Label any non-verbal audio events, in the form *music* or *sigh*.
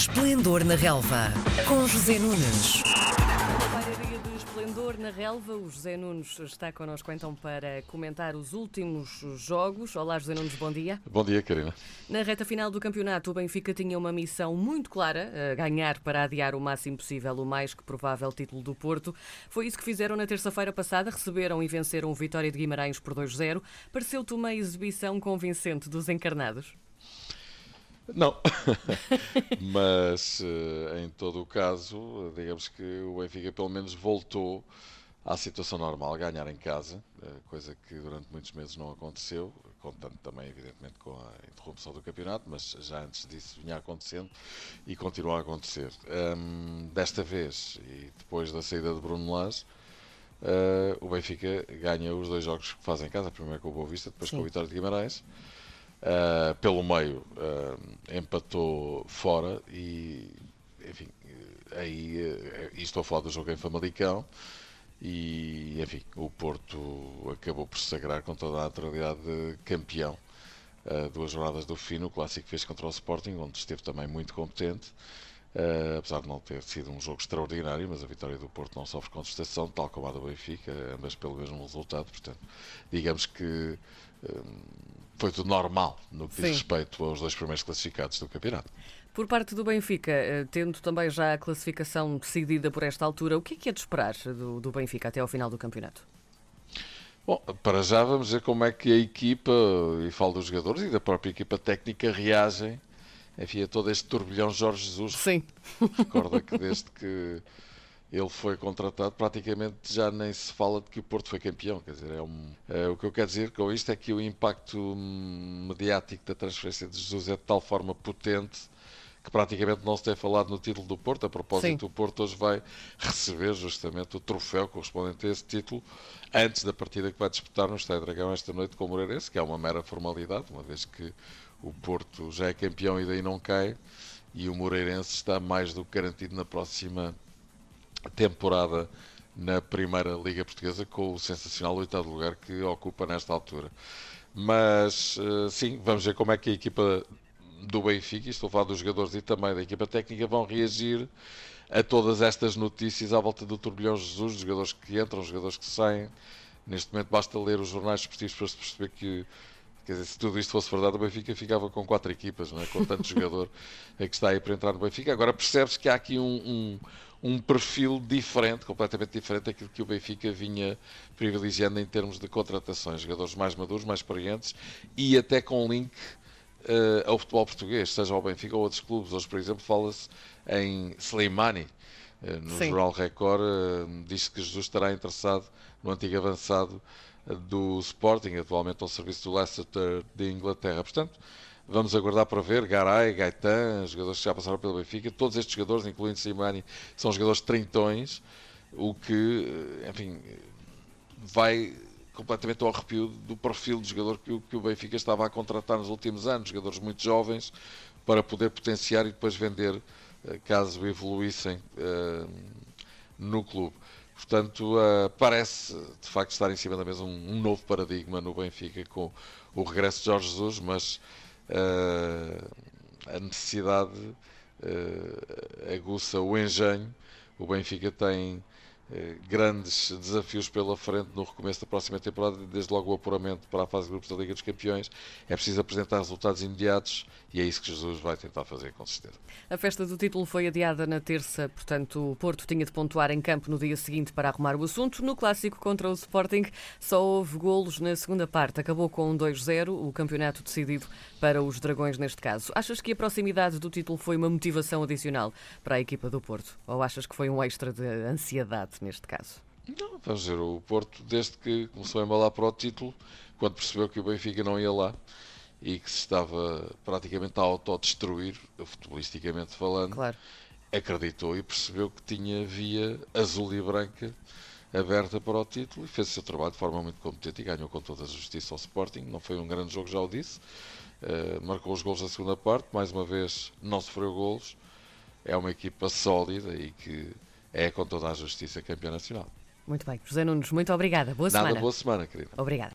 Esplendor na Relva, com José Nunes. De esplendor na relva, o José Nunes está connosco então para comentar os últimos jogos. Olá, José Nunes, bom dia. Bom dia, Karina. Na reta final do campeonato, o Benfica tinha uma missão muito clara: ganhar para adiar o máximo possível o mais que provável título do Porto. Foi isso que fizeram na terça-feira passada, receberam e venceram o Vitória de Guimarães por 2-0. Pareceu-te uma exibição convincente dos encarnados? Não, *laughs* mas eh, em todo o caso, digamos que o Benfica pelo menos voltou à situação normal, ganhar em casa, eh, coisa que durante muitos meses não aconteceu, contando também, evidentemente, com a interrupção do campeonato, mas já antes disso vinha acontecendo e continua a acontecer. Um, desta vez, e depois da saída de Bruno Lage, uh, o Benfica ganha os dois jogos que faz em casa, primeiro com o Boa Vista, depois Sim. com o Vitória de Guimarães. Uh, pelo meio uh, empatou fora e enfim aí uh, estou a falar do jogo em Famalicão e enfim o Porto acabou por se sagrar com toda a naturalidade campeão uh, duas jornadas do fim no clássico fez contra o Sporting onde esteve também muito competente Uh, apesar de não ter sido um jogo extraordinário, mas a vitória do Porto não sofre contestação, tal como a do Benfica, ambas pelo mesmo resultado. Portanto, digamos que foi tudo normal no que diz Sim. respeito aos dois primeiros classificados do campeonato. Por parte do Benfica, eh, tendo também já a classificação decidida por esta altura, o que é que é de esperar do, do Benfica até ao final do campeonato? Bom, para já vamos ver como é que a equipa, e falo dos jogadores e da própria equipa técnica, reagem enfim, a todo este turbilhão Jorge Jesus. Sim. Recorda que desde que ele foi contratado, praticamente já nem se fala de que o Porto foi campeão. Quer dizer, é um, é, o que eu quero dizer com isto é que o impacto mediático da transferência de Jesus é de tal forma potente que praticamente não se tem falado no título do Porto. A propósito, Sim. o Porto hoje vai receber justamente o troféu correspondente a esse título antes da partida que vai disputar no Estádio Dragão esta noite com o Moreirense, que é uma mera formalidade, uma vez que o Porto já é campeão e daí não cai, e o Moreirense está mais do que garantido na próxima temporada na Primeira Liga Portuguesa com o sensacional oitavo lugar que ocupa nesta altura. Mas eh, sim, vamos ver como é que a equipa do Benfica, estou a falar dos jogadores e também da equipa técnica, vão reagir a todas estas notícias à volta do Turbilhão Jesus, jogadores que entram, jogadores que saem. Neste momento basta ler os jornais esportivos para se perceber que Quer dizer, se tudo isto fosse verdade, o Benfica ficava com quatro equipas, não é? com tanto *laughs* jogador que está aí para entrar no Benfica. Agora percebe-se que há aqui um, um, um, perfil diferente, completamente diferente daquilo que o Benfica vinha privilegiando em termos de contratações. Jogadores mais maduros, mais experientes e até com link uh, ao futebol português, seja ao Benfica ou outros clubes. Hoje, por exemplo, fala-se em Slimani. Uh, no Sim. Jornal Record uh, diz que Jesus estará interessado no antigo avançado do Sporting, atualmente ao serviço do Leicester de Inglaterra. Portanto, vamos aguardar para ver. Garay, Gaetan, jogadores que já passaram pelo Benfica, todos estes jogadores, incluindo Simani, são jogadores trintões, o que, enfim, vai completamente ao arrepio do perfil de jogador que o, que o Benfica estava a contratar nos últimos anos, jogadores muito jovens, para poder potenciar e depois vender eh, caso evoluíssem uh, no clube. Portanto, uh, parece de facto estar em cima da mesa um, um, novo paradigma no Benfica com o regresso de Jorge Jesus, mas uh, a necessidade uh, aguça o engenho. O Benfica tem grandes desafios pela frente no recomeço da próxima temporada, desde logo o apuramento para a fase de grupos da Liga dos Campeões. É preciso apresentar resultados imediatos e é isso que Jesus vai tentar fazer, com certeza. A festa do título foi adiada na terça, portanto, o Porto tinha de pontuar em campo no dia seguinte para arrumar o assunto. No clássico contra o Sporting, só houve golos na segunda parte. Acabou com um 2-0, o campeonato decidido para os Dragões neste caso. Achas que a proximidade do título foi uma motivação adicional para a equipa do Porto? Ou achas que foi um extra de ansiedade? Neste caso? Não, vamos dizer, o Porto, desde que começou a embalar para o título, quando percebeu que o Benfica não ia lá e que se estava praticamente a autodestruir, futebolisticamente falando, claro. acreditou e percebeu que tinha via azul e branca aberta para o título e fez o seu trabalho de forma muito competente e ganhou com toda a justiça ao Sporting. Não foi um grande jogo, já o disse. Uh, marcou os gols na segunda parte, mais uma vez não sofreu gols. É uma equipa sólida e que é com toda a justiça campeão nacional. Muito bem. José Nunes, muito obrigada. Boa Nada, semana. boa semana, querida. Obrigada.